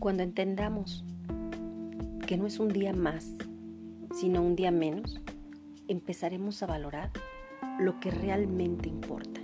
Cuando entendamos que no es un día más, sino un día menos, empezaremos a valorar lo que realmente importa.